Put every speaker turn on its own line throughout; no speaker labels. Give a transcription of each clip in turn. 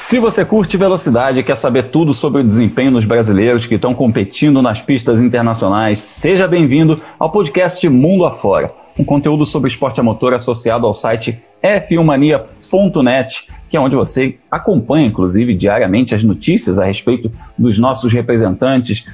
Se você curte velocidade e quer saber tudo sobre o desempenho dos brasileiros que estão competindo nas pistas internacionais, seja bem-vindo ao podcast Mundo Afora, um conteúdo sobre esporte a motor associado ao site f1mania.net, que é onde você acompanha, inclusive, diariamente as notícias a respeito dos nossos representantes,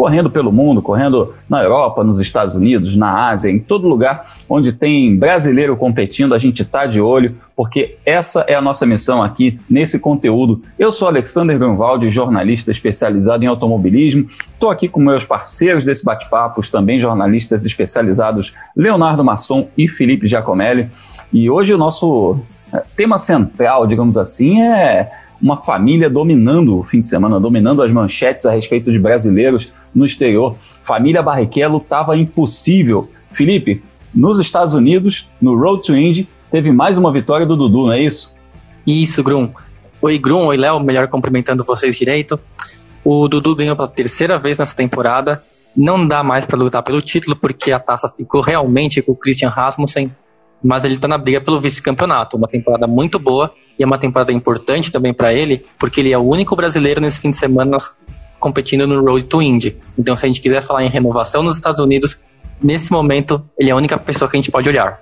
correndo pelo mundo, correndo na Europa, nos Estados Unidos, na Ásia, em todo lugar onde tem brasileiro competindo, a gente está de olho, porque essa é a nossa missão aqui nesse conteúdo. Eu sou Alexander Grunwald, jornalista especializado em automobilismo. Estou aqui com meus parceiros desse bate-papo, também jornalistas especializados Leonardo Masson e Felipe Giacomelli. E hoje o nosso eh, tema central, digamos assim, é uma família dominando o fim de semana, dominando as manchetes a respeito de brasileiros no exterior. Família Barrichello estava impossível. Felipe, nos Estados Unidos, no Road to Indy, teve mais uma vitória do Dudu, não é isso?
Isso, Grum. Oi, Grum. Oi, Léo. Melhor cumprimentando vocês direito. O Dudu ganhou pela terceira vez nessa temporada. Não dá mais para lutar pelo título, porque a taça ficou realmente com o Christian Rasmussen. Mas ele está na briga pelo vice-campeonato. Uma temporada muito boa e é uma temporada importante também para ele, porque ele é o único brasileiro nesse fim de semana competindo no Road to Indy. Então, se a gente quiser falar em renovação nos Estados Unidos, nesse momento, ele é a única pessoa que a gente pode olhar.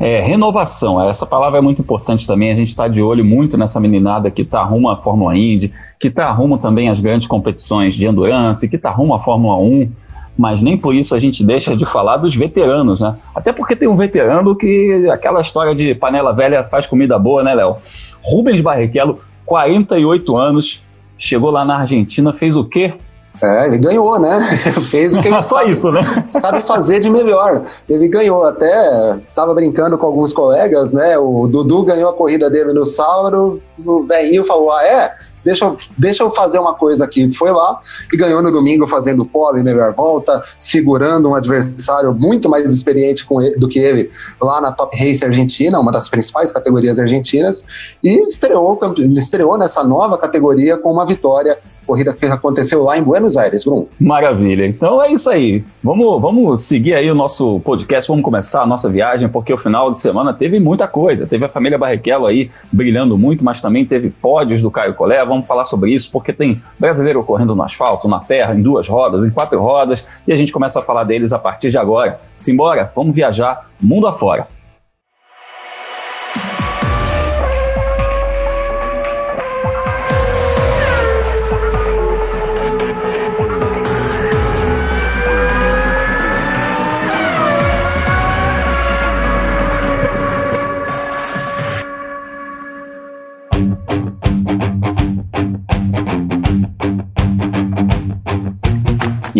É, renovação, essa palavra é muito importante também. A gente está de olho muito nessa meninada que está rumo à Fórmula Indy, que está rumo também às grandes competições de endurance, que está rumo à Fórmula 1 mas nem por isso a gente deixa de falar dos veteranos, né? Até porque tem um veterano que aquela história de panela velha faz comida boa, né, Léo? Rubens Barrichello, 48 anos, chegou lá na Argentina, fez o quê?
É, ele ganhou, né? Fez o que ele
Só
sabe,
isso, né?
sabe fazer de melhor. Ele ganhou, até tava brincando com alguns colegas, né? O Dudu ganhou a corrida dele no Sauro, o velhinho falou: Ah, é? Deixa eu, deixa eu fazer uma coisa aqui. Foi lá e ganhou no domingo fazendo pole, melhor volta, segurando um adversário muito mais experiente ele, do que ele lá na Top Race Argentina, uma das principais categorias argentinas, e estreou, estreou nessa nova categoria com uma vitória corrida que aconteceu lá em Buenos Aires, Bruno.
Maravilha. Então é isso aí. Vamos, vamos seguir aí o nosso podcast, vamos começar a nossa viagem, porque o final de semana teve muita coisa. Teve a família Barrichello aí brilhando muito, mas também teve pódios do Caio Colé. Vamos falar sobre isso, porque tem brasileiro correndo no asfalto, na terra, em duas rodas, em quatro rodas, e a gente começa a falar deles a partir de agora. Simbora, vamos viajar mundo afora.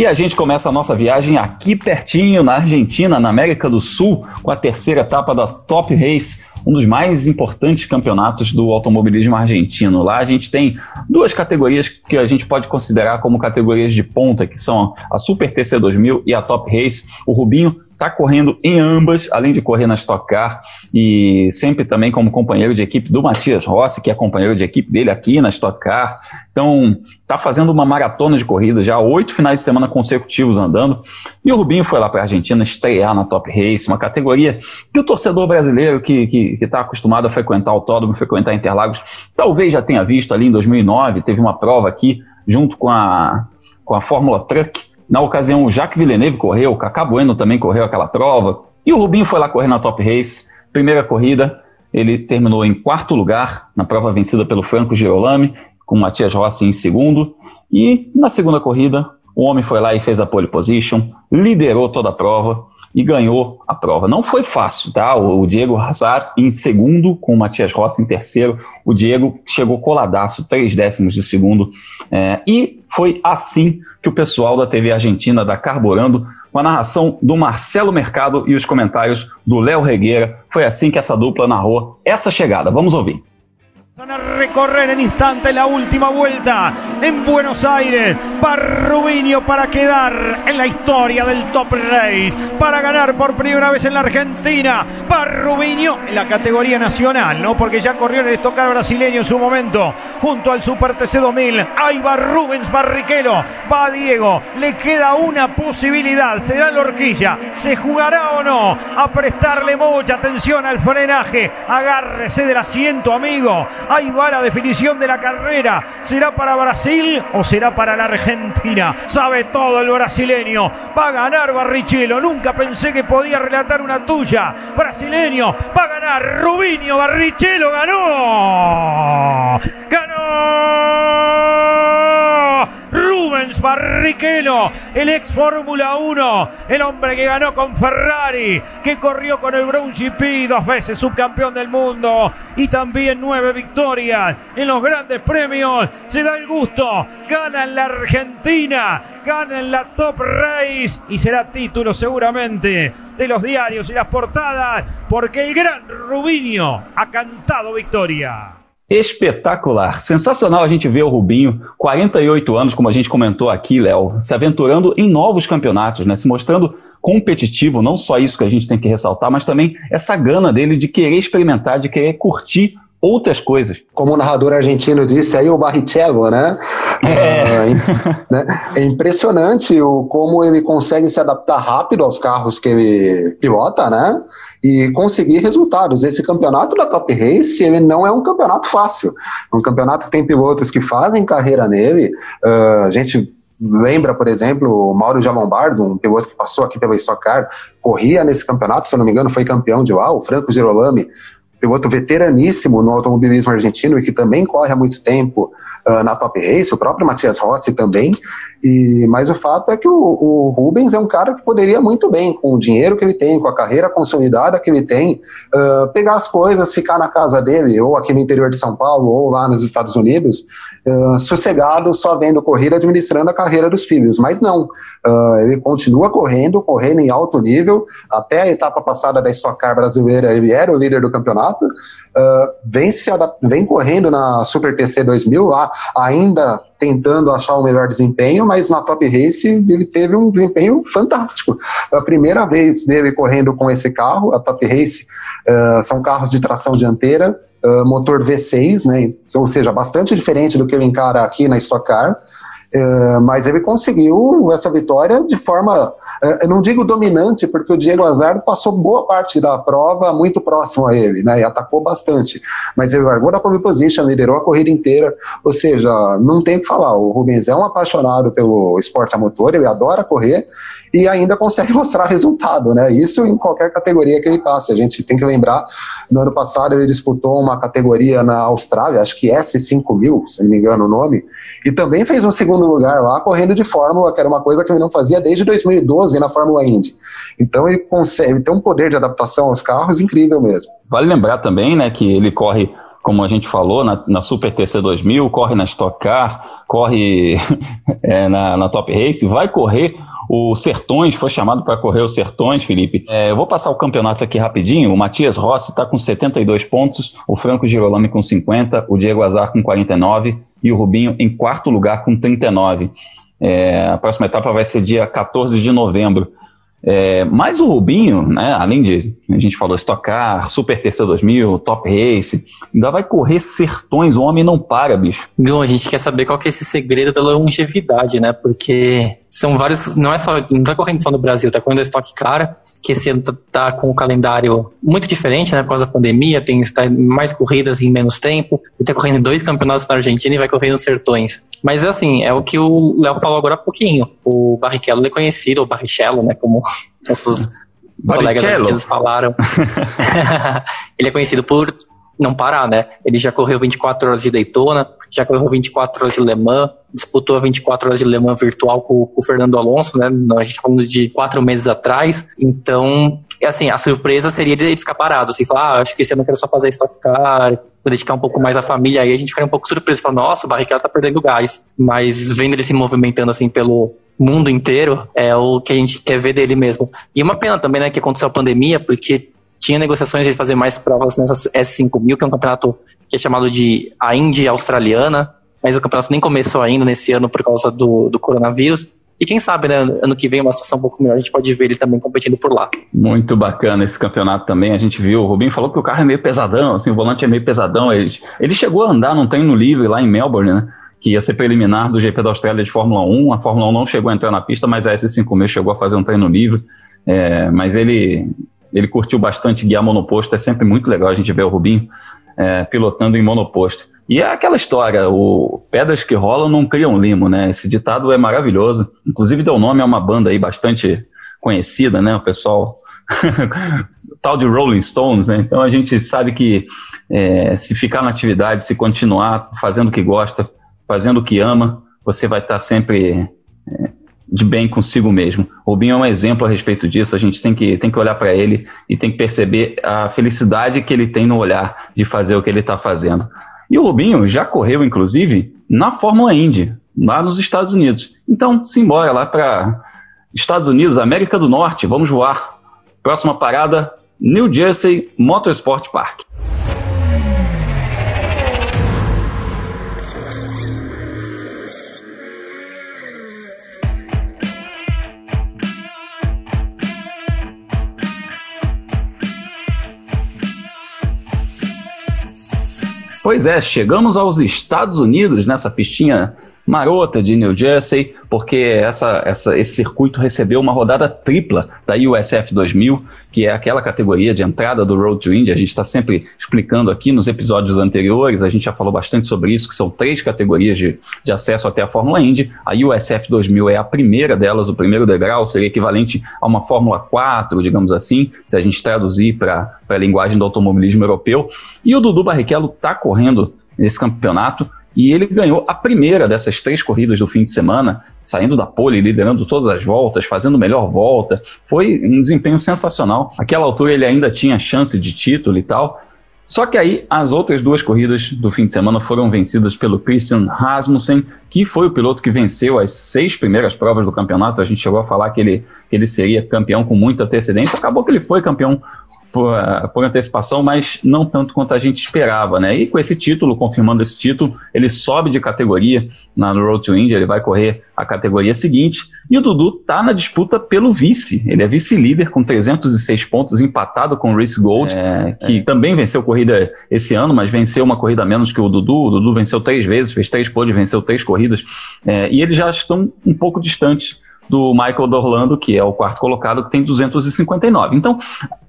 E a gente começa a nossa viagem aqui pertinho, na Argentina, na América do Sul, com a terceira etapa da Top Race, um dos mais importantes campeonatos do automobilismo argentino. Lá a gente tem duas categorias que a gente pode considerar como categorias de ponta, que são a Super TC 2000 e a Top Race. O Rubinho está correndo em ambas, além de correr na Stock Car e sempre também como companheiro de equipe do Matias Rossi, que é companheiro de equipe dele aqui na Stock Car. Então, está fazendo uma maratona de corrida já, oito finais de semana consecutivos andando. E o Rubinho foi lá para a Argentina estrear na Top Race, uma categoria que o torcedor brasileiro que está acostumado a frequentar autódromo, frequentar Interlagos, talvez já tenha visto ali em 2009, teve uma prova aqui junto com a, com a Fórmula Truck, na ocasião, o Jacques Villeneuve correu, o Cacá Bueno também correu aquela prova. E o Rubinho foi lá correr na Top Race. Primeira corrida, ele terminou em quarto lugar, na prova vencida pelo Franco Girolami, com o Matias Rossi em segundo. E na segunda corrida, o homem foi lá e fez a pole position, liderou toda a prova e ganhou a prova. Não foi fácil, tá? O, Diego Hazard em segundo, com o Matias Rossi em terceiro. O Diego chegou coladaço, três décimos de segundo. É, e foi assim que o pessoal da TV Argentina, da Carburando, com a narração do Marcelo Mercado e os comentários do Léo Regueira, foi assim que essa dupla narrou essa chegada. Vamos ouvir.
Van a recorrer en instante la última vuelta en Buenos Aires. Va Rubinho para quedar en la historia del Top Race. Para ganar por primera vez en la Argentina. Va Rubinho en la categoría nacional, ¿no? Porque ya corrió en el estocar brasileño en su momento. Junto al Super TC 2000. Ahí va Rubens Barrichello. Va Diego. Le queda una posibilidad. Se da la horquilla. ¿Se jugará o no? A prestarle mucha atención al frenaje. Agárrese del asiento, amigo Ahí va la definición de la carrera. ¿Será para Brasil o será para la Argentina? Sabe todo el brasileño. Va a ganar Barrichello. Nunca pensé que podía relatar una tuya. Brasileño. Va a ganar Rubinho Barrichello. Ganó. Ganó. Rubens Barrichello, el ex Fórmula 1, el hombre que ganó con Ferrari, que corrió con el Brown GP, dos veces subcampeón del mundo y también nueve victorias en los grandes premios. Se da el gusto, gana en la Argentina, gana en la Top Race y será título seguramente de los diarios y las portadas, porque el gran Rubinho ha cantado victoria.
Espetacular, sensacional a gente ver o Rubinho, 48 anos, como a gente comentou aqui, Léo, se aventurando em novos campeonatos, né? Se mostrando competitivo, não só isso que a gente tem que ressaltar, mas também essa gana dele de querer experimentar, de querer curtir outras coisas.
Como o narrador argentino disse aí, o Barrichello, né? É. É, né? é, impressionante o, como ele consegue se adaptar rápido aos carros que ele pilota, né? E conseguir resultados. Esse campeonato da Top Race, ele não é um campeonato fácil. É um campeonato que tem pilotos que fazem carreira nele. Uh, a gente lembra, por exemplo, o Mauro Giamombardo, um piloto que passou aqui pela Stock Car, corria nesse campeonato, se eu não me engano, foi campeão de lá, o Franco Girolami piloto veteraníssimo no automobilismo argentino e que também corre há muito tempo uh, na Top Race, o próprio Matias Rossi também. E, mas o fato é que o, o, Rubens é um cara que poderia muito bem, com o dinheiro que ele tem, com a carreira consolidada que ele tem, uh, pegar as coisas, ficar na casa dele, ou aqui no interior de São Paulo, ou lá nos Estados Unidos, uh, sossegado, só vendo corrida, administrando a carreira dos filhos. Mas não, ele continua correndo, correndo em alto nível, até a etapa passada da Stock Car brasileira, ele era o líder do campeonato uh, vem, se vem correndo na Super TC 2000 lá, ainda tentando achar o melhor desempenho, mas na Top Race ele teve um desempenho fantástico. A primeira vez dele correndo com esse carro, a Top Race, uh, são carros de tração dianteira, uh, motor V6, né, ou seja, bastante diferente do que ele encara aqui na Stock Car. É, mas ele conseguiu essa vitória de forma, é, eu não digo dominante, porque o Diego Azar passou boa parte da prova muito próximo a ele, né, e atacou bastante, mas ele largou da pole position, liderou a corrida inteira, ou seja, não tem o que falar, o Rubens é um apaixonado pelo esporte a motor, ele adora correr, e ainda consegue mostrar resultado, né, isso em qualquer categoria que ele passe, a gente tem que lembrar, no ano passado ele disputou uma categoria na Austrália, acho que S5000, se não me engano o nome, e também fez um segundo segundo lugar lá, correndo de Fórmula, que era uma coisa que ele não fazia desde 2012 na Fórmula Indy. Então ele consegue, ter um poder de adaptação aos carros incrível mesmo.
Vale lembrar também, né, que ele corre como a gente falou, na, na, Super TC 2000, corre na Stock Car, corre é, na, na, Top Race, vai correr o Sertões, foi chamado para correr o Sertões, Felipe. É, eu vou passar o campeonato aqui rapidinho. O Matias Rossi está com 72 pontos, o Franco Girolami com 50, o Diego Azar com 49, e o Rubinho em quarto lugar com 39. É, a próxima etapa vai ser dia 14 de novembro. É, mas o Rubinho, né, além de, a gente falou, Stock Car, Super TC 2000, Top Race, ainda vai correr sertões, o homem não para, bicho.
Bom, a gente quer saber qual que é esse segredo da longevidade, né, porque são vários, não é só, não tá correndo só no Brasil, tá correndo a Stock Car, que esse ano tá, tá, com um calendário muito diferente, né, por causa da pandemia, tem está mais corridas em menos tempo, ele tá correndo dois campeonatos na Argentina e vai correr nos Sertões. Mas assim, é o que o Léo falou agora há pouquinho. O Barrichello é conhecido, o Barrichello, né, como nossos colegas argentinos falaram. ele é conhecido por não parar, né? Ele já correu 24 horas de Daytona, já correu 24 horas de Le Mans, disputou a 24 horas de Le Mans virtual com, com o Fernando Alonso, né? A gente tá falando de quatro meses atrás. Então, assim, a surpresa seria ele ficar parado, assim, falar, ah, acho que esse ano eu quero só fazer Stock Car, vou dedicar um pouco mais à família, aí a gente ficaria um pouco surpreso, falar, nossa, o Barrichello tá perdendo gás. Mas vendo ele se movimentando, assim, pelo mundo inteiro, é o que a gente quer ver dele mesmo. E uma pena também, né, que aconteceu a pandemia, porque tinha negociações de fazer mais provas nessas S5000, que é um campeonato que é chamado de a Indy Australiana, mas o campeonato nem começou ainda nesse ano por causa do, do coronavírus. E quem sabe, né, ano que vem uma situação um pouco melhor, a gente pode ver ele também competindo por lá.
Muito bacana esse campeonato também. A gente viu, o Rubinho falou que o carro é meio pesadão, assim, o volante é meio pesadão. Ele, ele chegou a andar num treino livre lá em Melbourne, né? Que ia ser preliminar do GP da Austrália de Fórmula 1. A Fórmula 1 não chegou a entrar na pista, mas a S5000 chegou a fazer um treino livre. É, mas ele, ele curtiu bastante guiar monoposto, é sempre muito legal a gente ver o Rubinho. é, pilotando em monoposto. E é aquela história, o pedras que rolam não criam limo, né? Esse ditado é maravilhoso. Inclusive deu nome a uma banda aí bastante conhecida, né? O pessoal tal de Rolling Stones, né? Então a gente sabe que é, se ficar na atividade, se continuar fazendo o que gosta, fazendo o que ama, você vai estar sempre é, de bem consigo mesmo. O Rubinho é um exemplo a respeito disso. A gente tem que, tem que olhar para ele e tem que perceber a felicidade que ele tem no olhar de fazer o que ele está fazendo. E o Rubinho já correu, inclusive, na Fórmula Indy, lá nos Estados Unidos. Então, simbora lá para Estados Unidos, América do Norte, vamos voar. Próxima parada, New Jersey Motorsport Park. Pois é, chegamos aos Estados Unidos nessa pistinha marota de New Jersey, porque essa, essa, esse circuito recebeu uma rodada tripla da USF 2000, que é aquela categoria de entrada do Road to Indy. A gente está sempre explicando aqui nos episódios anteriores, a gente já falou bastante sobre isso, que são três categorias de, de acesso até a Fórmula Indy. A USF 2000 é a primeira delas, o primeiro degrau seria equivalente a uma Fórmula 4, digamos assim, se a gente traduzir para a linguagem do automobilismo europeu. E o Dudu Barrichello está correndo nesse campeonato e ele ganhou a primeira dessas três corridas do fim de semana, saindo da pole, liderando todas as voltas, fazendo melhor volta. Foi um desempenho sensacional. Naquela altura ele ainda tinha chance de título e tal. Só que aí as outras duas corridas do fim de semana foram vencidas pelo Christian Rasmussen, que foi o piloto que venceu as seis primeiras provas do campeonato. A gente chegou a falar que ele, que ele seria campeão com muita antecedência. Acabou que ele foi campeão por, por, antecipação, mas não tanto quanto a gente esperava, né? E com esse título, confirmando esse título, ele sobe de categoria na Road to India, ele vai correr a categoria seguinte. E o Dudu tá na disputa pelo vice. Ele é vice-líder com 306 pontos, empatado com o Reese Gold, é, que é. também venceu corrida esse ano, mas venceu uma corrida menos que o Dudu. O Dudu venceu três vezes, fez três podes, venceu três corridas. É, e eles já estão um pouco distantes do Michael Dorlando, que é o quarto colocado, que tem 259. Então,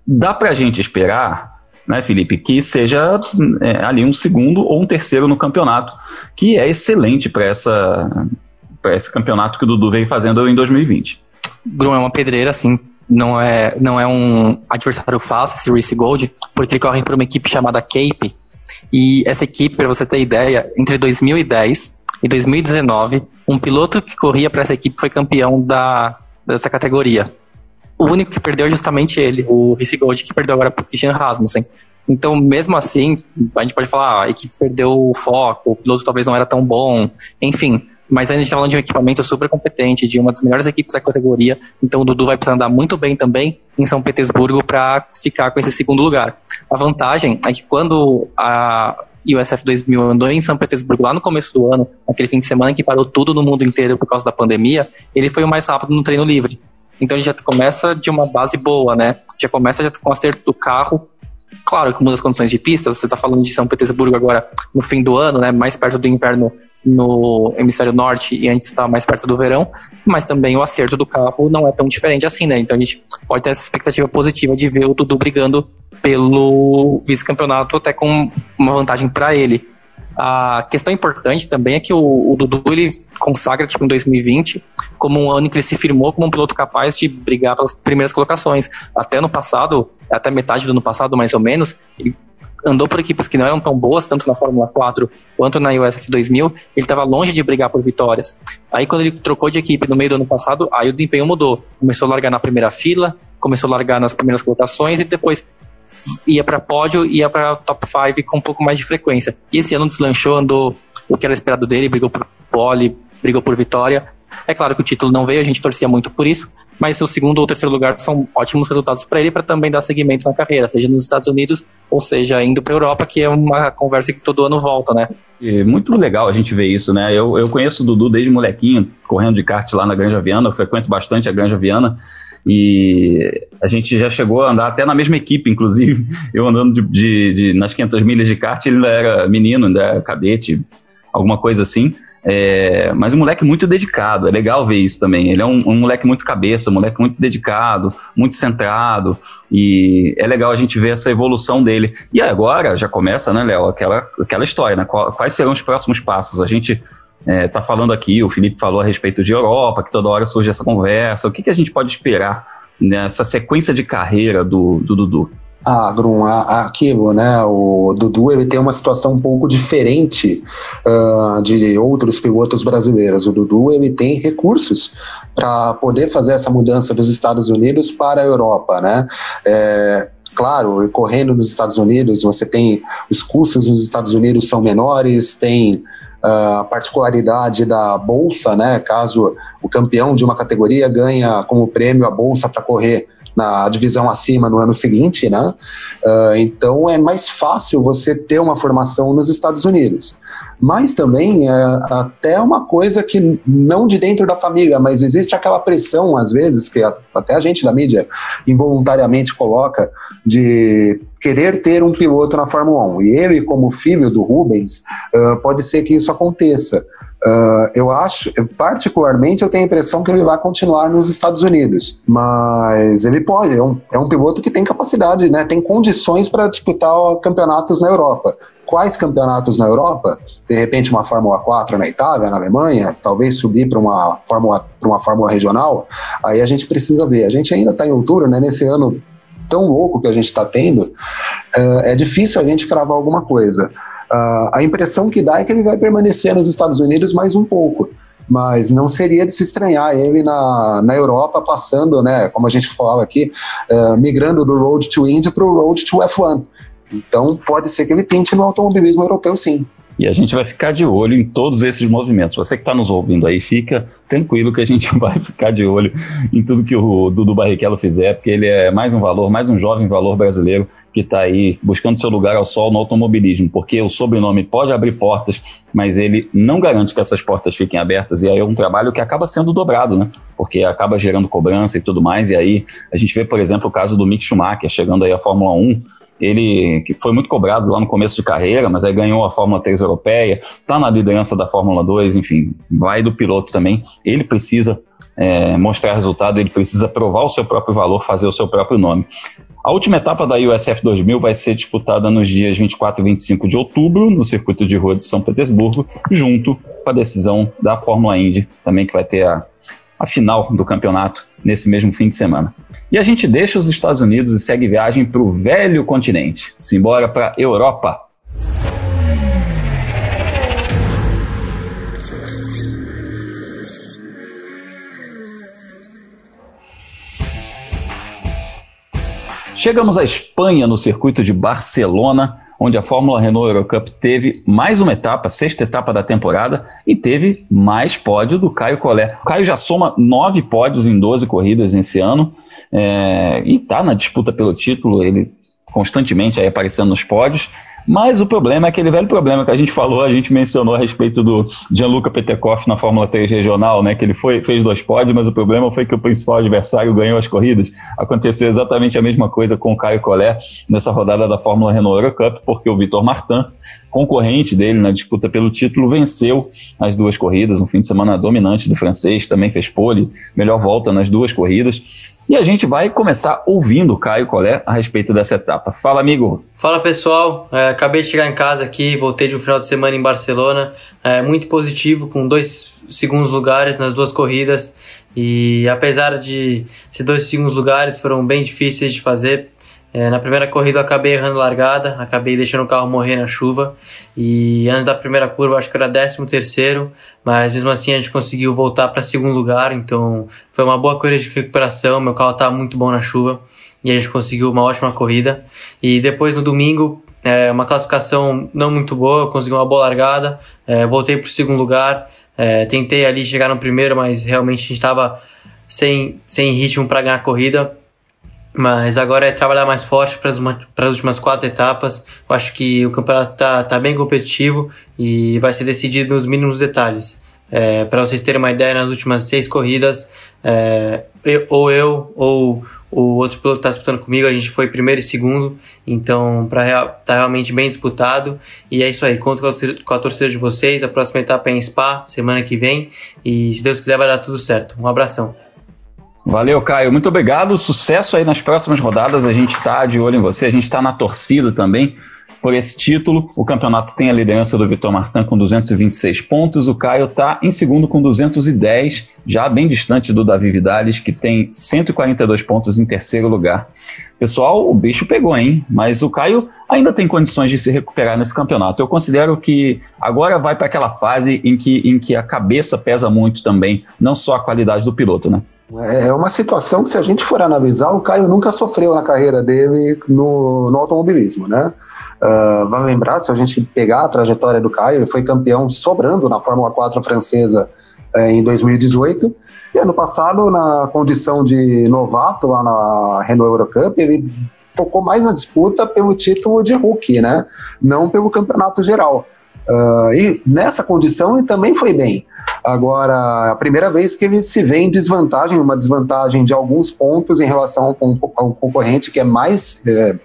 dá para a gente esperar, né, Felipe, que seja é, ali um segundo ou um terceiro no campeonato, que é excelente para essa para esse campeonato que o Dudu veio fazendo em 2020.
Grum é uma pedreira, assim, não é, não é um adversário fácil esse Reese Gold, porque ele corre por uma equipe chamada Cape, e essa equipe, para você ter ideia, entre 2010 e 2019, um piloto que corria para essa equipe foi campeão da, dessa categoria. O único que perdeu é justamente ele, o Ricci Gold, que perdeu agora para o Christian Rasmussen. Então, mesmo assim, a gente pode falar, ah, a equipe perdeu o foco, o piloto talvez não era tão bom, enfim. Mas a gente está falando de um equipamento super competente, de uma das melhores equipes da categoria. Então, o Dudu vai precisar andar muito bem também em São Petersburgo para ficar com esse segundo lugar. A vantagem é que quando a, e o SF 2000 andou em São Petersburgo lá no começo do ano, aquele fim de semana que parou tudo no mundo inteiro por causa da pandemia, ele foi o mais rápido no treino livre. Então ele já começa de uma base boa, né? Já começa já com o acerto do carro. Claro que muda as condições de pista, você está falando de São Petersburgo agora no fim do ano, né? Mais perto do inverno no hemisfério norte e antes está mais perto do verão, mas também o acerto do carro não é tão diferente assim, né? Então a gente pode ter essa expectativa positiva de ver o Dudu brigando pelo vice-campeonato até com uma vantagem para ele. A questão importante também é que o, o, Dudu ele consagra tipo, em 2020 como um ano em que ele se firmou como um piloto capaz de brigar pelas primeiras colocações. Até no passado, até metade do ano passado mais ou menos, ele andou por equipes que não eram tão boas, tanto na Fórmula 4 quanto na USF 2000, ele estava longe de brigar por vitórias. Aí quando ele trocou de equipe no meio do ano passado, aí o desempenho mudou. Começou a largar na primeira fila, começou a largar nas primeiras colocações e depois ia para pódio, ia para top 5 com um pouco mais de frequência. E esse ano deslanchou, andou o que era esperado dele, brigou por pole, brigou por vitória. É claro que o título não veio, a gente torcia muito por isso, mas o segundo ou terceiro lugar são ótimos resultados para ele para também dar seguimento na carreira, seja nos Estados Unidos ou seja indo para Europa, que é uma conversa que todo ano volta, né?
É muito legal a gente ver isso, né? Eu, eu conheço o Dudu desde molequinho, correndo de kart lá na Granja Viana, eu frequento bastante a Granja Viana. E a gente já chegou a andar até na mesma equipe, inclusive. Eu andando de, de, de nas 500 milhas de kart, ele ainda era menino, ainda era cadete, alguma coisa assim. É, mas um moleque muito dedicado, é legal ver isso também. Ele é um, um, moleque muito cabeça, um moleque muito dedicado, muito centrado, e é legal a gente ver essa evolução dele. E agora já começa, né, Léo, aquela, aquela história, né? Quais serão os próximos passos? A gente é, tá falando aqui, o Felipe falou a respeito de Europa, que toda hora surge essa conversa. O que, que a gente pode esperar nessa sequência de carreira do Dudu?
Ah, Grum, aquilo, né? O Dudu ele tem uma situação um pouco diferente uh, de outros pilotos brasileiros. O Dudu ele tem recursos para poder fazer essa mudança dos Estados Unidos para a Europa, né? É, claro, correndo nos Estados Unidos, você tem os custos nos Estados Unidos são menores, tem ah, a particularidade da bolsa, né? Caso o campeão de uma categoria ganha como prêmio a bolsa para correr na divisão acima no ano seguinte, né? Uh, então é mais fácil você ter uma formação nos Estados Unidos. Mas também é até uma coisa que não de dentro da família, mas existe aquela pressão às vezes que até a gente da mídia involuntariamente coloca de querer ter um piloto na Fórmula 1. E ele, como filho do Rubens, uh, pode ser que isso aconteça. Uh, eu acho, particularmente, eu tenho a impressão que ele vai continuar nos Estados Unidos, mas ele pode, é um, é um piloto que tem capacidade, né, tem condições para disputar campeonatos na Europa. Quais campeonatos na Europa? De repente, uma Fórmula 4 na Itália, na Alemanha, talvez subir para uma Fórmula, uma Fórmula regional. Aí a gente precisa ver. A gente ainda está em outubro, né, nesse ano tão louco que a gente está tendo, uh, é difícil a gente cravar alguma coisa. Uh, a impressão que dá é que ele vai permanecer nos Estados Unidos mais um pouco, mas não seria de se estranhar ele na, na Europa passando, né, como a gente falava aqui, uh, migrando do Road to Indy para o Road to F1. Então pode ser que ele tente no automobilismo europeu sim.
E a gente vai ficar de olho em todos esses movimentos. Você que está nos ouvindo aí, fica tranquilo que a gente vai ficar de olho em tudo que o Dudu Barrichello fizer, porque ele é mais um valor, mais um jovem valor brasileiro que está aí buscando seu lugar ao sol no automobilismo, porque o sobrenome pode abrir portas, mas ele não garante que essas portas fiquem abertas, e aí é um trabalho que acaba sendo dobrado, né? Porque acaba gerando cobrança e tudo mais, e aí a gente vê, por exemplo, o caso do Mick Schumacher chegando aí à Fórmula 1, ele que foi muito cobrado lá no começo de carreira, mas aí ganhou a Fórmula 3 europeia, está na liderança da Fórmula 2, enfim, vai do piloto também. Ele precisa é, mostrar resultado, ele precisa provar o seu próprio valor, fazer o seu próprio nome. A última etapa da USF 2000 vai ser disputada nos dias 24 e 25 de outubro, no circuito de rua de São Petersburgo, junto com a decisão da Fórmula Indy, também que vai ter a, a final do campeonato nesse mesmo fim de semana. E a gente deixa os Estados Unidos e segue viagem para o velho continente. Simbora para Europa. Chegamos à Espanha no circuito de Barcelona onde a Fórmula Renault Eurocup teve mais uma etapa, sexta etapa da temporada, e teve mais pódio do Caio Collet. O Caio já soma nove pódios em 12 corridas esse ano, é, e está na disputa pelo título, ele constantemente aí aparecendo nos pódios. Mas o problema é aquele velho problema que a gente falou, a gente mencionou a respeito do Gianluca Petekoff na Fórmula 3 regional, né? Que ele foi, fez dois pódios, mas o problema foi que o principal adversário ganhou as corridas. Aconteceu exatamente a mesma coisa com o Caio Collet nessa rodada da Fórmula Renault Eurocup, porque o Vitor Martin, concorrente dele na disputa pelo título, venceu as duas corridas, um fim de semana dominante do francês, também fez pole, melhor volta nas duas corridas. E a gente vai começar ouvindo o Caio Collet a respeito dessa etapa. Fala, amigo.
Fala, pessoal. É, acabei de chegar em casa aqui, voltei de um final de semana em Barcelona. É, muito positivo, com dois segundos lugares nas duas corridas. E apesar de ser dois segundos lugares, foram bem difíceis de fazer é, na primeira corrida eu acabei errando largada, acabei deixando o carro morrer na chuva. E antes da primeira curva acho que era 13 terceiro, mas mesmo assim a gente conseguiu voltar para segundo lugar, então foi uma boa corrida de recuperação, meu carro estava muito bom na chuva e a gente conseguiu uma ótima corrida. E depois no domingo é, uma classificação não muito boa, eu consegui uma boa largada, é, voltei para o segundo lugar, é, tentei ali chegar no primeiro, mas realmente a gente estava sem, sem ritmo para ganhar a corrida mas agora é trabalhar mais forte para as últimas quatro etapas. Eu acho que o campeonato está tá bem competitivo e vai ser decidido nos mínimos detalhes. É, para vocês terem uma ideia, nas últimas seis corridas, é, eu, ou eu ou o outro piloto que está disputando comigo, a gente foi primeiro e segundo, então para tá realmente bem disputado. E é isso aí, conto com a torcida de vocês. A próxima etapa é em Spa, semana que vem, e se Deus quiser vai dar tudo certo. Um abração.
Valeu, Caio. Muito obrigado. Sucesso aí nas próximas rodadas. A gente está de olho em você, a gente está na torcida também por esse título. O campeonato tem a liderança do Vitor Martin com 226 pontos. O Caio está em segundo com 210, já bem distante do Davi Vidales, que tem 142 pontos em terceiro lugar. Pessoal, o bicho pegou, hein? Mas o Caio ainda tem condições de se recuperar nesse campeonato. Eu considero que agora vai para aquela fase em que, em que a cabeça pesa muito também, não só a qualidade do piloto, né?
É, uma situação que, se a gente for analisar, o Caio nunca sofreu na carreira dele no, no automobilismo, né? Uh, lembrar, se a gente pegar a trajetória do Caio, ele foi campeão sobrando na Fórmula 4 francesa eh, em 2018. E ano passado, na condição de novato lá na Renault Eurocup, ele focou mais na disputa pelo título de rookie, né? Não pelo campeonato geral. Uh, e nessa condição ele também foi bem. Agora, a primeira vez que ele se vê em desvantagem, uma desvantagem de alguns pontos em relação ao, concorrente que é mais, é,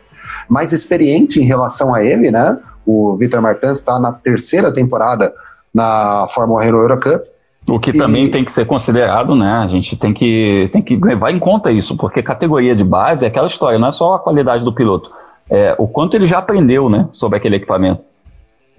mais experiente em relação a ele, né? O Victor Martins está na terceira temporada na Fórmula Renault Eurocup.
O que e... também tem que ser considerado, né? A gente tem que, tem que levar em conta isso, porque categoria de base é aquela história, não é só a qualidade do piloto, é o quanto ele já aprendeu, né, sobre aquele equipamento.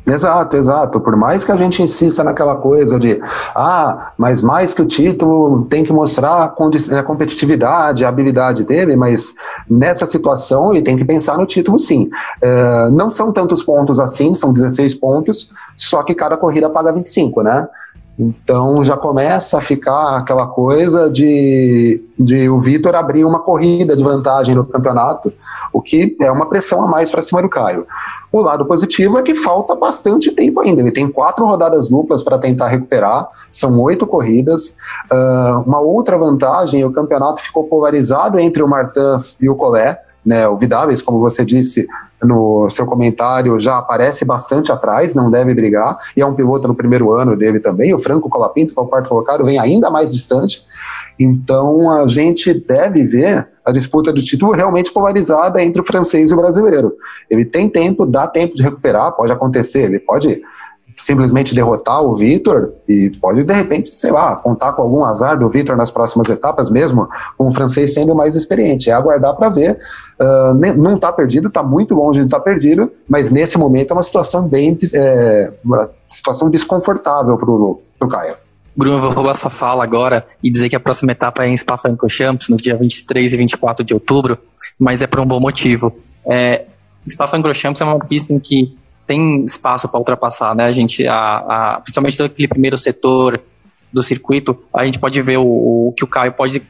Exato, exato. Por mais que a gente insista naquela coisa de, ah, mas mais que o título tem que mostrar a competitividade, a habilidade dele, mas nessa situação ele tem que pensar no título sim. É, não são tantos pontos assim, são 16 pontos, só que cada corrida paga 25, né? Então já começa a ficar aquela coisa de, de o Vitor abrir uma corrida de vantagem no campeonato, o que é uma pressão a mais para cima do Caio. O lado positivo é que falta bastante tempo ainda. Ele tem quatro rodadas duplas para tentar recuperar, são oito corridas. Uh, uma outra vantagem: o campeonato ficou polarizado entre o Martins e o Collet né, como você disse no seu comentário, já aparece bastante atrás, não deve brigar, e é um piloto no primeiro ano dele também. O Franco Colapinto, que é o quarto colocado, vem ainda mais distante. Então a gente deve ver a disputa do título realmente polarizada entre o francês e o brasileiro. Ele tem tempo, dá tempo de recuperar, pode acontecer, ele pode simplesmente derrotar o Vitor e pode, de repente, sei lá, contar com algum azar do Vitor nas próximas etapas, mesmo com o francês sendo mais experiente. É aguardar para ver. Uh, não está perdido, está muito longe de estar tá perdido, mas nesse momento é uma situação bem. É, uma situação desconfortável para o Caio.
Bruno, vou roubar sua fala agora e dizer que a próxima etapa é em Spa-Francorchamps, no dia 23 e 24 de outubro, mas é por um bom motivo. É, Spa-Francorchamps é uma pista em que tem espaço para ultrapassar, né? A gente, a, a, principalmente naquele primeiro setor do circuito, a gente pode ver o, o que o Caio pode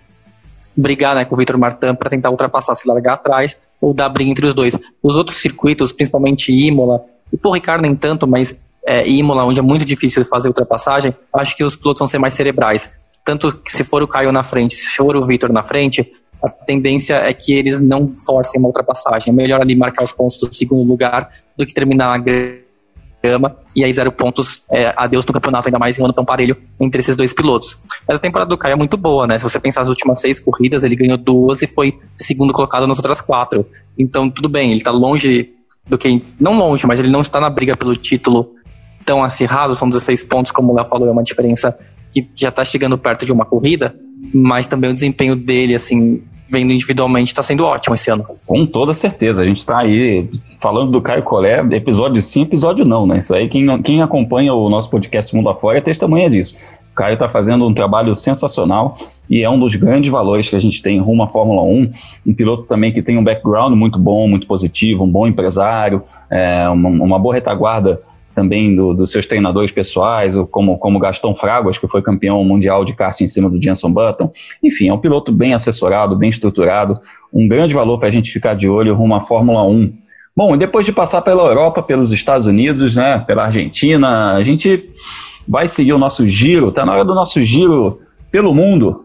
brigar né, com o Victor Martin para tentar ultrapassar, se largar atrás ou dar briga entre os dois. Os outros circuitos, principalmente Imola, e por Ricardo nem tanto, mas é, Imola, onde é muito difícil fazer ultrapassagem, acho que os pilotos vão ser mais cerebrais. Tanto que se for o Caio na frente, se for o Victor na frente, a tendência é que eles não forcem uma ultrapassagem. É melhor ali marcar os pontos do segundo lugar do que terminar na grama e aí zero pontos, é, adeus no campeonato, ainda mais em um ano tão parelho entre esses dois pilotos. Mas a temporada do Caio é muito boa, né? Se você pensar nas últimas seis corridas, ele ganhou duas e foi segundo colocado nas outras quatro. Então, tudo bem, ele tá longe do que. Não longe, mas ele não está na briga pelo título tão acirrado, são 16 pontos, como o Léo falou, é uma diferença que já está chegando perto de uma corrida, mas também o desempenho dele, assim, vendo individualmente, está sendo ótimo esse ano.
Com toda certeza. A gente está aí falando do Caio Collet, episódio sim, episódio não, né? Isso aí, quem, quem acompanha o nosso podcast Mundo Afora é testemunha disso. O Caio está fazendo um trabalho sensacional e é um dos grandes valores que a gente tem rumo à Fórmula 1. Um piloto também que tem um background muito bom, muito positivo, um bom empresário, é, uma, uma boa retaguarda também do, dos seus treinadores pessoais, como, como Gastão Fraguas, que foi campeão mundial de kart em cima do Jenson Button. Enfim, é um piloto bem assessorado, bem estruturado, um grande valor para a gente ficar de olho rumo à Fórmula 1. Bom, depois de passar pela Europa, pelos Estados Unidos, né, pela Argentina, a gente vai seguir o nosso giro, está na hora do nosso giro pelo mundo.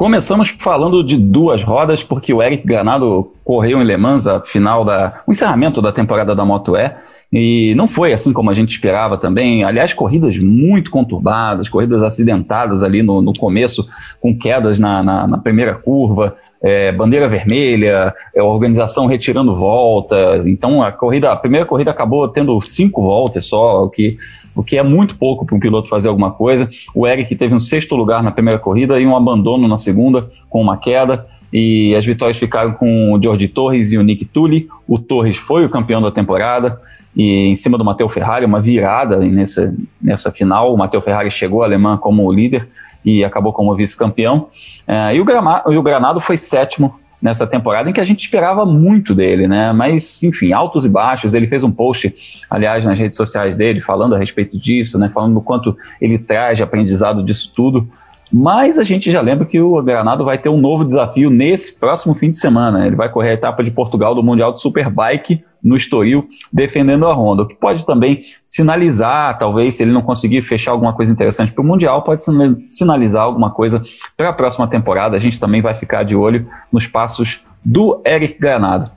Começamos falando de duas rodas, porque o Eric Granado correu em Le Mans a final da. o encerramento da temporada da Moto E. E não foi assim como a gente esperava também. Aliás, corridas muito conturbadas, corridas acidentadas ali no, no começo, com quedas na, na, na primeira curva, é, bandeira vermelha, é, organização retirando volta. Então a corrida, a primeira corrida acabou tendo cinco voltas só, o que, o que é muito pouco para um piloto fazer alguma coisa. O Eric teve um sexto lugar na primeira corrida e um abandono na segunda, com uma queda e as vitórias ficaram com o George Torres e o Nick Tully. O Torres foi o campeão da temporada e em cima do Matteo Ferrari, uma virada nessa, nessa final. O Matteo Ferrari chegou alemã como líder e acabou como vice-campeão. Uh, e, o e o Granado foi sétimo nessa temporada em que a gente esperava muito dele, né? Mas, enfim, altos e baixos. Ele fez um post, aliás, nas redes sociais dele, falando a respeito disso, né? Falando do quanto ele traz de aprendizado disso tudo. Mas a gente já lembra que o Granado vai ter um novo desafio nesse próximo fim de semana. Ele vai correr a etapa de Portugal do Mundial de Superbike no Estoril, defendendo a Honda, o que pode também sinalizar, talvez, se ele não conseguir fechar alguma coisa interessante para o Mundial, pode sinalizar alguma coisa para a próxima temporada. A gente também vai ficar de olho nos passos do Eric Granado.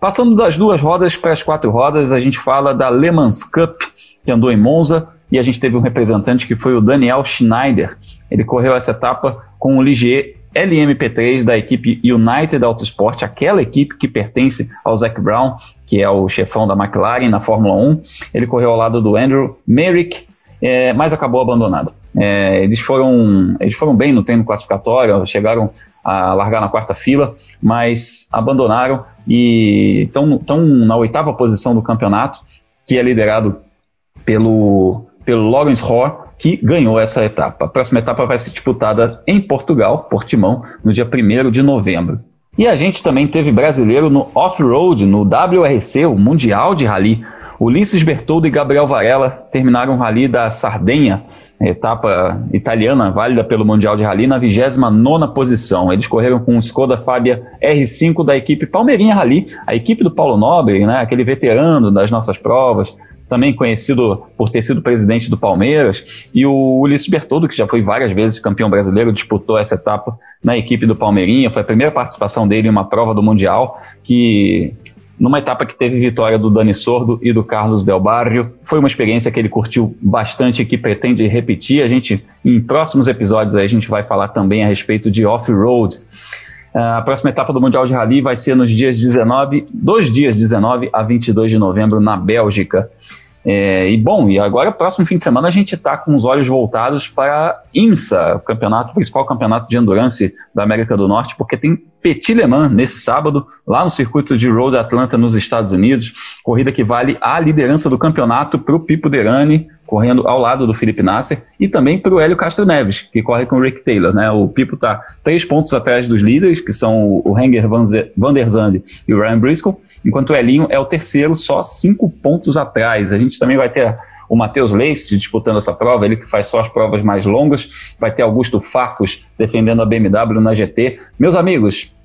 Passando das duas rodas para as quatro rodas, a gente fala da Le Mans Cup, que andou em Monza, e a gente teve um representante que foi o Daniel Schneider. Ele correu essa etapa com o Ligier LMP3 da equipe United Autosport, aquela equipe que pertence ao Zac Brown, que é o chefão da McLaren na Fórmula 1. Ele correu ao lado do Andrew Merrick, é, mas acabou abandonado. É, eles, foram, eles foram bem no treino classificatório, chegaram a largar na quarta fila, mas abandonaram e estão na oitava posição do campeonato, que é liderado pelo, pelo Lawrence Hoare, que ganhou essa etapa. A próxima etapa vai ser disputada em Portugal, Portimão, no dia 1 de novembro. E a gente também teve brasileiro no off-road, no WRC, o Mundial de Rally. Ulisses Bertoldo e Gabriel Varela terminaram o Rally da Sardenha, etapa italiana válida pelo Mundial de Rally, na 29 posição. Eles correram com o Skoda Fabia R5 da equipe Palmeirinha Rally, a equipe do Paulo Nobre, né, aquele veterano das nossas provas, também conhecido por ter sido presidente do Palmeiras, e o Ulisses Bertoldo, que já foi várias vezes campeão brasileiro, disputou essa etapa na equipe do Palmeirinha, foi a primeira participação dele em uma prova do Mundial, que numa etapa que teve vitória do Dani Sordo e do Carlos Del Barrio. Foi uma experiência que ele curtiu bastante e que pretende repetir. A gente, em próximos episódios, a gente vai falar também a respeito de off-road. A próxima etapa do Mundial de Rally vai ser nos dias 19, dois dias 19 a 22 de novembro na Bélgica. É, e bom, e agora, próximo fim de semana, a gente está com os olhos voltados para IMSA, o campeonato, o principal campeonato de endurance da América do Norte, porque tem Petit Le Mans nesse sábado, lá no circuito de Road Atlanta, nos Estados Unidos. Corrida que vale a liderança do campeonato para o Pipo Derani, correndo ao lado do Felipe Nasser, e também para o Hélio Castro Neves, que corre com o Rick Taylor. Né? O Pipo está três pontos atrás dos líderes, que são o Henger van der Zande e o Ryan Briscoe, enquanto o Elinho é o terceiro, só cinco pontos atrás. A gente também vai ter o Matheus Leite disputando essa prova, ele que faz só as provas mais longas, vai ter Augusto Farfus defendendo a BMW na GT. Meus amigos,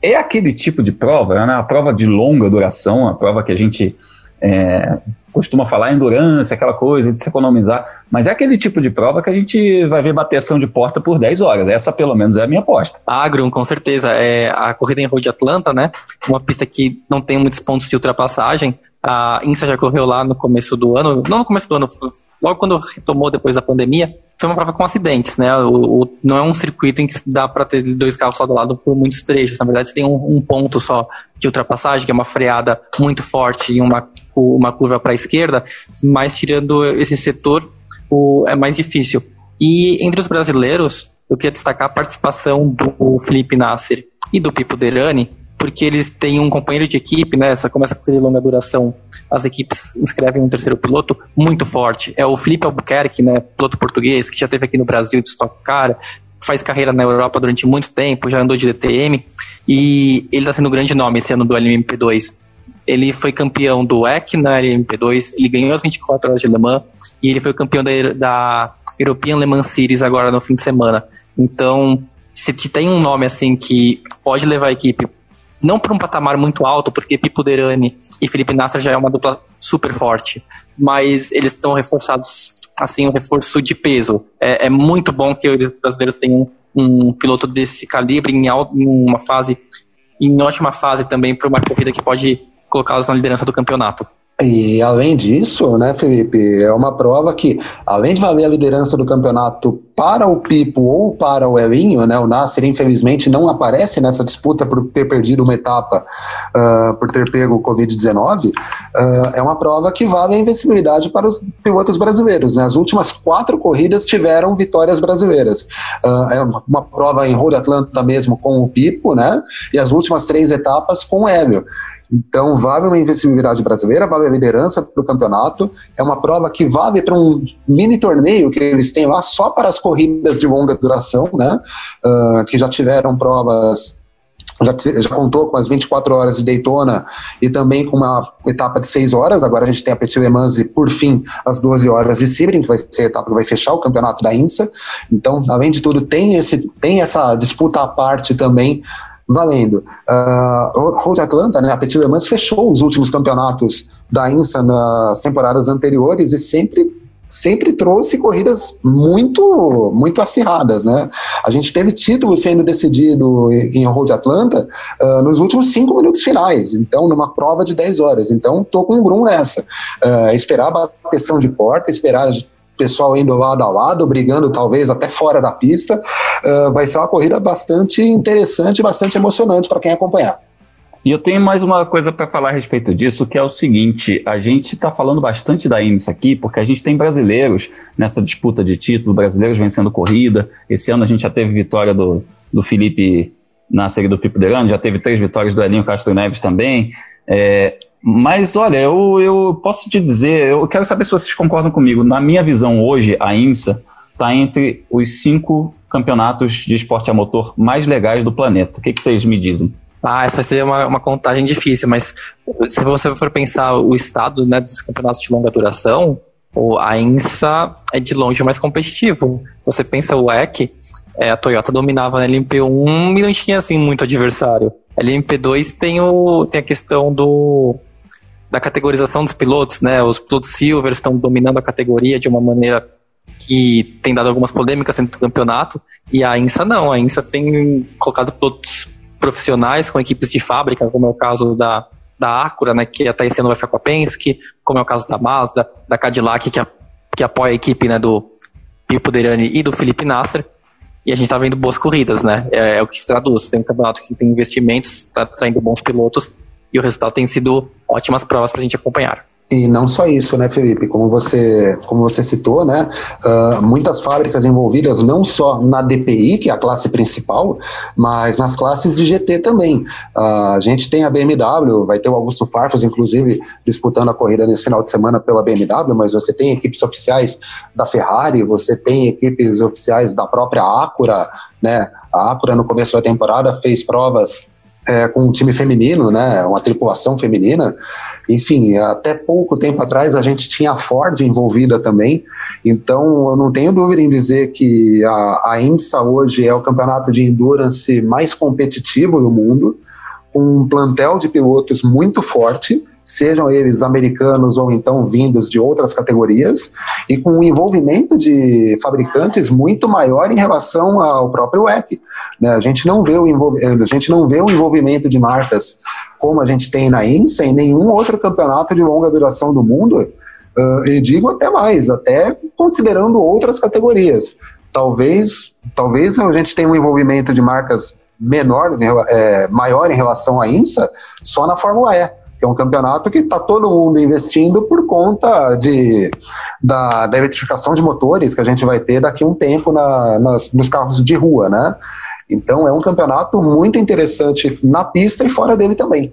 é aquele tipo de prova, né? a prova de longa duração, a prova que a gente é, costuma falar endurance, aquela coisa de se economizar, mas é aquele tipo de prova que a gente vai ver bateção de porta por 10 horas. Essa, pelo menos, é a minha aposta.
Agro, com certeza. É a corrida em Road Atlanta, né? Uma pista que não tem muitos pontos de ultrapassagem. A INSA já correu lá no começo do ano, não no começo do ano, logo quando retomou depois da pandemia. Foi uma prova com acidentes, né? O, o não é um circuito em que dá para ter dois carros lado a lado por muitos trechos. Na verdade, você tem um, um ponto só de ultrapassagem, que é uma freada muito forte e uma uma curva para a esquerda, mas tirando esse setor, o, é mais difícil. E entre os brasileiros, eu queria destacar a participação do Felipe Nasser e do Pipo Derani, porque eles têm um companheiro de equipe, né? Essa começa com longa duração. As equipes inscrevem um terceiro piloto muito forte. É o Felipe Albuquerque, né? Piloto português que já esteve aqui no Brasil de Stock Car, faz carreira na Europa durante muito tempo, já andou de DTM e ele está sendo um grande nome esse ano do LMP2. Ele foi campeão do EC na LMP2, ele ganhou as 24 horas de Le Mans e ele foi campeão da, da European Le Mans Series agora no fim de semana. Então, se tem um nome assim que pode levar a equipe não para um patamar muito alto, porque Pipo Derani e Felipe Nasser já é uma dupla super forte, mas eles estão reforçados assim, um reforço de peso. É, é muito bom que os brasileiros tenham um, um piloto desse calibre em, em uma fase, em ótima fase também para uma corrida que pode colocá-los na liderança do campeonato.
E além disso, né, Felipe, é uma prova que, além de valer a liderança do campeonato para o Pipo ou para o Elinho, né, o Nasser infelizmente não aparece nessa disputa por ter perdido uma etapa, uh, por ter pego o Covid-19, uh, é uma prova que vale a invencibilidade para os pilotos brasileiros. Né? As últimas quatro corridas tiveram vitórias brasileiras. Uh, é uma, uma, prova em Road Atlanta mesmo com o Pipo, né, e as últimas três etapas com o Hélio. Então, vale uma invencibilidade brasileira, vale a liderança do campeonato. É uma prova que vale para um mini torneio que eles têm lá só para as corridas de longa duração, né? Uh, que já tiveram provas já, já, contou com as 24 horas de Daytona e também com uma etapa de 6 horas. Agora a gente tem a Petit Le Mans e, por fim, as 12 horas de Sebring, que vai ser a etapa que vai fechar o campeonato da INSA. Então, além de tudo, tem, esse, tem essa disputa à parte também valendo. Uh, Atlanta, né, a Petit Le Mans fechou os últimos campeonatos da INSA nas temporadas anteriores e sempre sempre trouxe corridas muito muito acirradas, né? A gente teve título sendo decidido em Road Atlanta uh, nos últimos cinco minutos finais, então numa prova de 10 horas. Então tô com um grum nessa. Uh, esperar a bateção de porta, esperar pessoal indo lado a lado, brigando talvez até fora da pista. Uh, vai ser uma corrida bastante interessante, bastante emocionante para quem acompanhar.
E eu tenho mais uma coisa para falar a respeito disso, que é o seguinte: a gente está falando bastante da IMSA aqui, porque a gente tem brasileiros nessa disputa de título, brasileiros vencendo corrida. Esse ano a gente já teve vitória do, do Felipe na série do Pipo Derano, já teve três vitórias do Elinho Castro Neves também. É, mas olha, eu, eu posso te dizer, eu quero saber se vocês concordam comigo. Na minha visão hoje, a IMSA está entre os cinco campeonatos de esporte a motor mais legais do planeta. O que, que vocês me dizem?
Ah, essa seria uma, uma contagem difícil, mas se você for pensar o estado né, desses campeonatos de longa duração, a INSA é de longe o mais competitivo. Você pensa o EC, é, a Toyota dominava na LMP1 e não tinha assim muito adversário. A LMP2 tem, o, tem a questão do da categorização dos pilotos, né? Os pilotos Silver estão dominando a categoria de uma maneira que tem dado algumas polêmicas dentro do campeonato, e a INSA não, a INSA tem colocado pilotos profissionais com equipes de fábrica, como é o caso da, da Acura, né, que até esse ano vai ficar com a Penske, como é o caso da Mazda, da Cadillac, que, a, que apoia a equipe né, do Pipo Derani e do Felipe Nasser, e a gente está vendo boas corridas, né? É, é, o que se traduz. Tem um campeonato que tem investimentos, está traindo bons pilotos, e o resultado tem sido ótimas provas para a gente acompanhar.
E não só isso, né, Felipe? Como você, como você citou, né? Uh, muitas fábricas envolvidas não só na DPI, que é a classe principal, mas nas classes de GT também. Uh, a gente tem a BMW, vai ter o Augusto Farfus, inclusive, disputando a corrida nesse final de semana pela BMW, mas você tem equipes oficiais da Ferrari, você tem equipes oficiais da própria Acura, né? A Acura, no começo da temporada, fez provas é, com um time feminino, né, uma tripulação feminina. Enfim, até pouco tempo atrás a gente tinha a Ford envolvida também. Então, eu não tenho dúvida em dizer que a, a INSA hoje é o campeonato de endurance mais competitivo do mundo, com um plantel de pilotos muito forte sejam eles americanos ou então vindos de outras categorias, e com um envolvimento de fabricantes muito maior em relação ao próprio WEC. Né? A, gente não vê o a gente não vê o envolvimento de marcas como a gente tem na INSA em nenhum outro campeonato de longa duração do mundo, uh, e digo até mais, até considerando outras categorias. Talvez, talvez a gente tenha um envolvimento de marcas menor, é, maior em relação à INSA, só na Fórmula E que é um campeonato que está todo mundo investindo por conta de, da, da, eletrificação de motores que a gente vai ter daqui a um tempo na, nas, nos carros de rua, né? Então é um campeonato muito interessante na pista e fora dele também.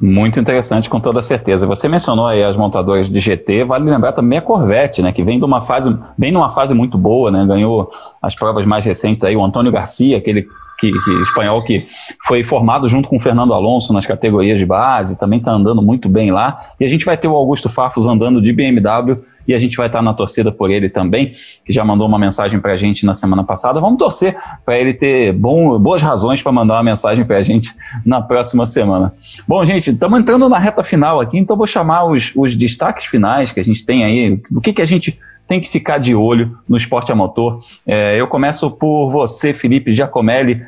Muito interessante, com toda certeza. Você mencionou aí as montadoras de GT, vale lembrar também a Corvette, né, que vem de uma fase, vem numa fase muito boa, né, ganhou as provas mais recentes aí, o Antônio Garcia, aquele que, que, espanhol que foi formado junto com o Fernando Alonso nas categorias de base, também está andando muito bem lá. E a gente vai ter o Augusto Farfus andando de BMW e a gente vai estar tá na torcida por ele também, que já mandou uma mensagem para a gente na semana passada. Vamos torcer para ele ter bom, boas razões para mandar uma mensagem para a gente na próxima semana. Bom, gente, estamos entrando na reta final aqui, então vou chamar os, os destaques finais que a gente tem aí, o que, que a gente tem que ficar de olho no esporte a motor. É, eu começo por você, Felipe Giacomelli.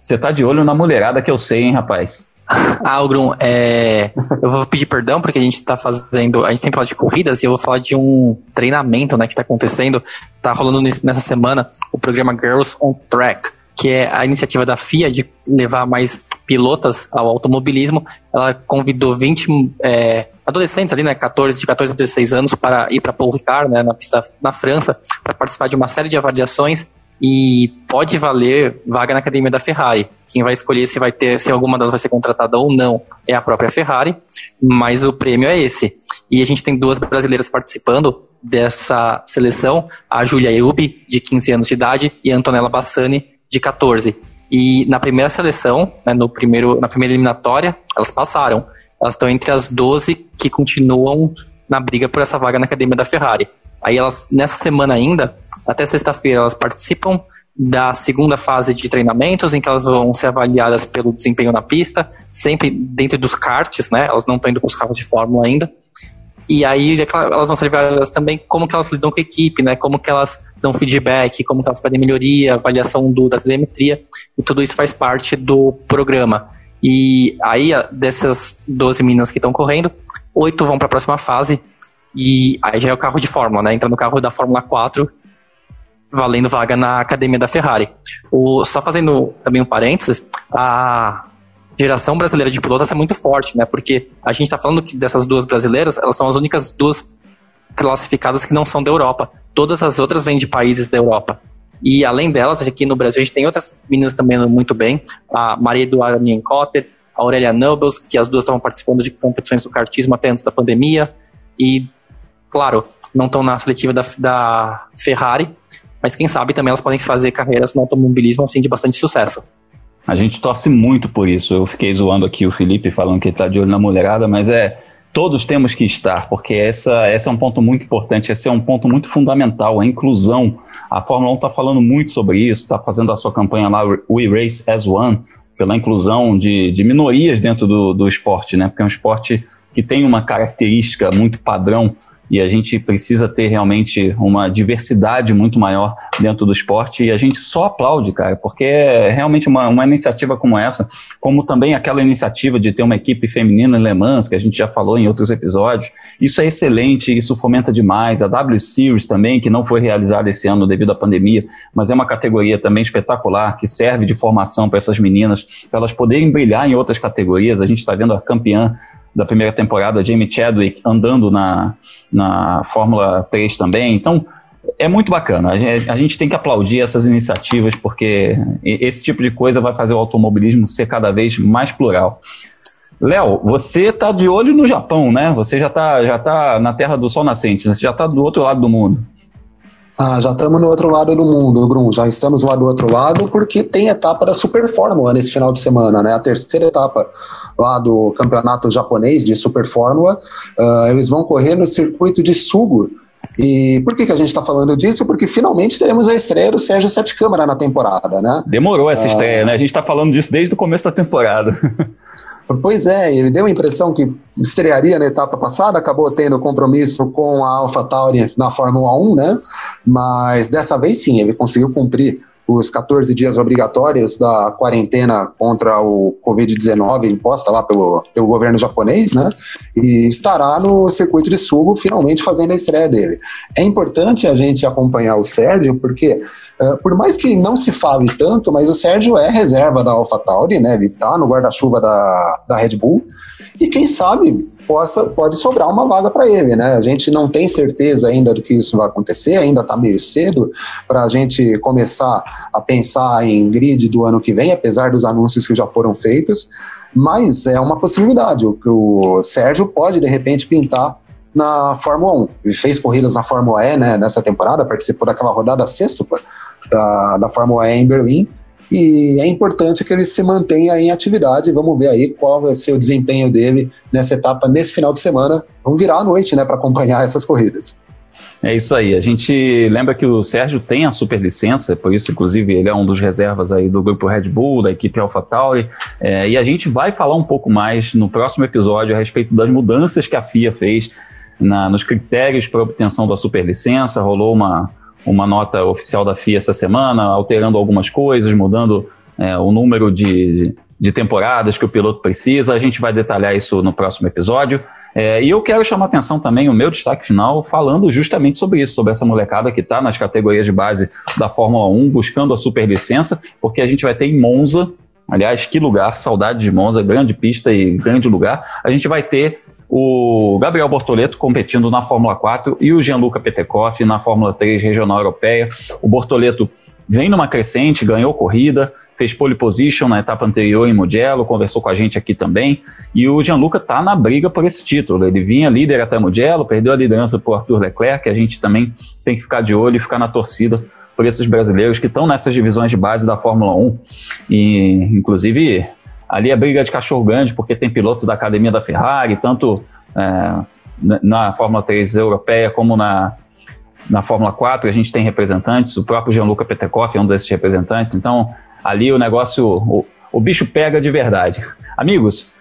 Você tá de olho na mulherada que eu sei, hein, rapaz?
Ah, Grum, é, eu vou pedir perdão porque a gente tá fazendo, a gente sempre fala de corridas e eu vou falar de um treinamento, né, que tá acontecendo, tá rolando nessa semana o programa Girls on Track, que é a iniciativa da FIA de levar mais pilotas ao automobilismo. Ela convidou 20 é, adolescentes ali, né, 14, de 14 a 16 anos para ir para Paul Ricard, né, na pista na França, para participar de uma série de avaliações e pode valer vaga na academia da Ferrari. Quem vai escolher se vai ter, se alguma delas vai ser contratada ou não é a própria Ferrari, mas o prêmio é esse. E a gente tem duas brasileiras participando dessa seleção, a Julia Eubi, de 15 anos de idade, e a Antonella Bassani, de 14. E na primeira seleção, né, no primeiro, na primeira eliminatória, elas passaram. Elas estão entre as 12 que continuam na briga por essa vaga na academia da Ferrari. Aí elas, nessa semana ainda, até sexta-feira, elas participam da segunda fase de treinamentos, em que elas vão ser avaliadas pelo desempenho na pista, sempre dentro dos karts, né? Elas não estão indo com os carros de Fórmula ainda. E aí elas vão ser avaliadas também como que elas lidam com a equipe, né? Como que elas dão feedback, como que elas pedem melhoria, avaliação do, da telemetria, e tudo isso faz parte do programa. E aí, dessas 12 meninas que estão correndo, oito vão para a próxima fase, e aí já é o carro de Fórmula, né? Entra no carro da Fórmula 4, valendo vaga na academia da Ferrari. O, só fazendo também um parênteses, a geração brasileira de pilotos é muito forte, né? Porque a gente está falando que dessas duas brasileiras, elas são as únicas duas classificadas que não são da Europa. Todas as outras vêm de países da Europa. E além delas, aqui no Brasil, a gente tem outras meninas também muito bem. A Maria Eduarda Nienkotter, a Aurélia Nobles, que as duas estavam participando de competições do kartismo até antes da pandemia. E, claro, não estão na seletiva da, da Ferrari, mas quem sabe também elas podem fazer carreiras no automobilismo assim de bastante sucesso.
A gente torce muito por isso. Eu fiquei zoando aqui o Felipe falando que ele está de olho na mulherada, mas é todos temos que estar, porque essa, esse é um ponto muito importante, esse é um ponto muito fundamental, a inclusão. A Fórmula 1 está falando muito sobre isso, está fazendo a sua campanha lá, We Race as One, pela inclusão de, de minorias dentro do, do esporte, né? Porque é um esporte que tem uma característica muito padrão e a gente precisa ter realmente uma diversidade muito maior dentro do esporte. E a gente só aplaude, cara, porque é realmente uma, uma iniciativa como essa, como também aquela iniciativa de ter uma equipe feminina em Le Mans, que a gente já falou em outros episódios, isso é excelente, isso fomenta demais, a W Series também, que não foi realizada esse ano devido à pandemia, mas é uma categoria também espetacular, que serve de formação para essas meninas, para elas poderem brilhar em outras categorias, a gente está vendo a campeã da primeira temporada, Jamie Chadwick, andando na, na Fórmula 3 também. Então, é muito bacana. A gente, a gente, tem que aplaudir essas iniciativas, porque esse tipo de coisa vai fazer o automobilismo ser cada vez mais plural. Léo, você está de olho no Japão, né? Você já está já tá na terra do sol nascente, né? você já está do outro lado do mundo.
Ah, já estamos no outro lado do mundo, Bruno. Já estamos lá do outro lado porque tem etapa da Super Fórmula nesse final de semana, né? A terceira etapa lá do campeonato japonês de Super Fórmula. Uh, eles vão correr no circuito de Sugo. E por que, que a gente está falando disso? Porque finalmente teremos a estreia do Sérgio Sete Câmara na temporada, né?
Demorou essa uh, estreia, né? A gente está falando disso desde o começo da temporada.
Pois é, ele deu a impressão que estrearia na etapa passada, acabou tendo compromisso com a AlphaTauri na Fórmula 1, né? Mas dessa vez sim, ele conseguiu cumprir os 14 dias obrigatórios da quarentena contra o Covid-19 imposta lá pelo, pelo governo japonês, né? E estará no circuito de Sugo finalmente fazendo a estreia dele. É importante a gente acompanhar o Sérgio, porque uh, por mais que não se fale tanto, mas o Sérgio é reserva da AlphaTauri, né? Ele está no guarda-chuva da, da Red Bull. E quem sabe possa, pode sobrar uma vaga para ele, né? A gente não tem certeza ainda do que isso vai acontecer, ainda está meio cedo para a gente começar a pensar em grid do ano que vem, apesar dos anúncios que já foram feitos, mas é uma possibilidade. O, o Sérgio pode, de repente, pintar na Fórmula 1. Ele fez corridas na Fórmula E né, nessa temporada, participou daquela rodada sexta da, da Fórmula E em Berlim e é importante que ele se mantenha em atividade. Vamos ver aí qual vai ser o desempenho dele nessa etapa nesse final de semana. Vamos virar à noite, né, para acompanhar essas corridas.
É isso aí. A gente lembra que o Sérgio tem a superlicença, por isso, inclusive, ele é um dos reservas aí do grupo Red Bull, da equipe AlphaTauri. É, e a gente vai falar um pouco mais no próximo episódio a respeito das mudanças que a FIA fez na, nos critérios para obtenção da superlicença, rolou uma, uma nota oficial da FIA essa semana, alterando algumas coisas, mudando é, o número de, de temporadas que o piloto precisa. A gente vai detalhar isso no próximo episódio. É, e eu quero chamar atenção também, o meu destaque final, falando justamente sobre isso, sobre essa molecada que está nas categorias de base da Fórmula 1, buscando a superlicença, porque a gente vai ter em Monza, aliás, que lugar, saudade de Monza, grande pista e grande lugar, a gente vai ter o Gabriel Bortoleto competindo na Fórmula 4 e o Gianluca Petekoff na Fórmula 3 regional europeia. O Bortoleto vem numa crescente, ganhou corrida, fez pole position na etapa anterior em Mugello, conversou com a gente aqui também. E o Gianluca está na briga por esse título. Ele vinha líder até Mugello, perdeu a liderança para o Arthur Leclerc, que a gente também tem que ficar de olho e ficar na torcida por esses brasileiros que estão nessas divisões de base da Fórmula 1. E, inclusive, ali é briga de cachorro grande, porque tem piloto da academia da Ferrari, tanto é, na Fórmula 3 europeia como na, na Fórmula 4, a gente tem representantes, o próprio Gianluca Petekoff é um desses representantes, então ali o negócio, o, o bicho pega de verdade. Amigos,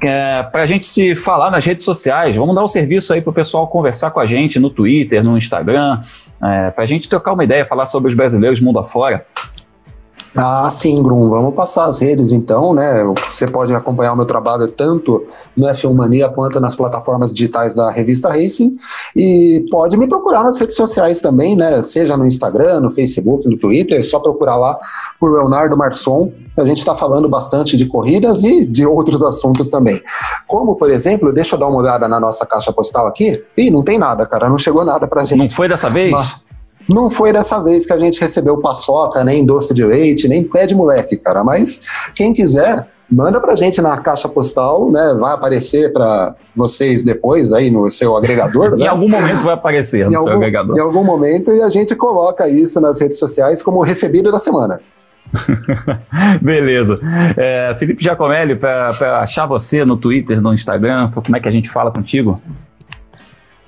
é, para a gente se falar nas redes sociais, vamos dar um serviço aí para o pessoal conversar com a gente no Twitter, no Instagram, é, para a gente trocar uma ideia, falar sobre os brasileiros mundo afora.
Ah, sim, Grum. Vamos passar as redes então, né? Você pode acompanhar o meu trabalho tanto no F1 Mania quanto nas plataformas digitais da revista Racing. E pode me procurar nas redes sociais também, né? Seja no Instagram, no Facebook, no Twitter, só procurar lá por Leonardo Marçom. A gente está falando bastante de corridas e de outros assuntos também. Como, por exemplo, deixa eu dar uma olhada na nossa caixa postal aqui. Ih, não tem nada, cara. Não chegou nada pra gente.
Não foi dessa vez? Mas...
Não foi dessa vez que a gente recebeu paçoca, nem doce de leite, nem pé de moleque, cara. Mas quem quiser, manda pra gente na caixa postal, né? Vai aparecer para vocês depois aí no seu agregador.
Né? em algum momento vai aparecer no
em
seu
algum,
agregador.
Em algum momento e a gente coloca isso nas redes sociais como recebido da semana.
Beleza. É, Felipe Giacomelli, para achar você no Twitter, no Instagram, como é que a gente fala contigo?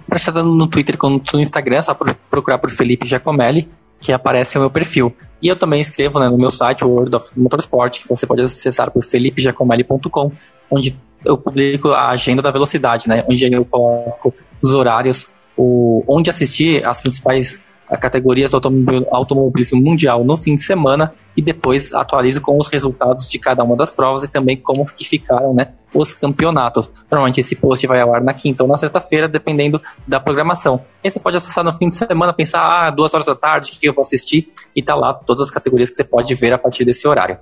Para estar no Twitter quanto no Instagram, é só procurar por Felipe Giacomelli, que aparece o meu perfil. E eu também escrevo né, no meu site, World of Motorsport, que você pode acessar por felipegiacomelli.com, onde eu publico a agenda da velocidade, né, onde eu coloco os horários, o, onde assistir as principais categorias do automobilismo mundial no fim de semana e depois atualizo com os resultados de cada uma das provas e também como que ficaram né, os campeonatos. Normalmente esse post vai ao ar na quinta ou na sexta-feira, dependendo da programação. E você pode acessar no fim de semana, pensar, ah, duas horas da tarde, o que eu vou assistir? E tá lá todas as categorias que você pode ver a partir desse horário.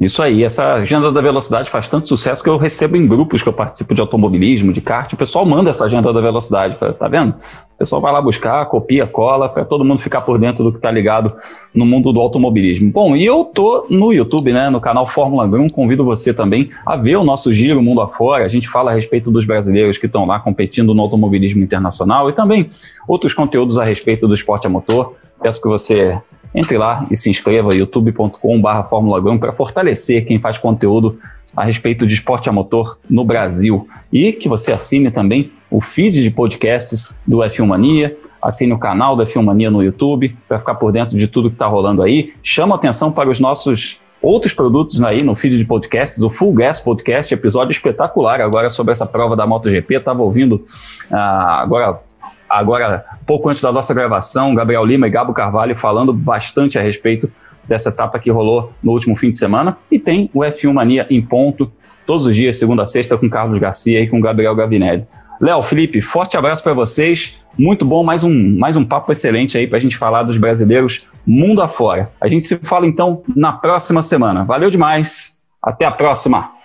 Isso aí, essa agenda da velocidade faz tanto sucesso que eu recebo em grupos que eu participo de automobilismo, de kart, o pessoal manda essa agenda da velocidade, tá, tá vendo? Pessoal vai lá buscar, copia, cola, para todo mundo ficar por dentro do que tá ligado no mundo do automobilismo. Bom, e eu tô no YouTube, né, no canal Fórmula Grum, convido você também a ver o nosso giro mundo afora, a gente fala a respeito dos brasileiros que estão lá competindo no automobilismo internacional e também outros conteúdos a respeito do esporte a motor. Peço que você entre lá e se inscreva youtube.com.br Fórmula para fortalecer quem faz conteúdo a respeito de esporte a motor no Brasil. E que você assine também o feed de podcasts do F1 Mania, assine o canal da F1 Mania no YouTube para ficar por dentro de tudo que está rolando aí. Chama atenção para os nossos outros produtos aí no feed de podcasts, o Full Gas Podcast, episódio espetacular agora sobre essa prova da MotoGP. Estava ouvindo ah, agora agora, pouco antes da nossa gravação, Gabriel Lima e Gabo Carvalho falando bastante a respeito dessa etapa que rolou no último fim de semana. E tem o F1 Mania em ponto, todos os dias, segunda a sexta, com Carlos Garcia e com Gabriel Gavinelli. Léo, Felipe, forte abraço para vocês. Muito bom, mais um, mais um papo excelente aí para a gente falar dos brasileiros mundo afora. A gente se fala então na próxima semana. Valeu demais. Até a próxima.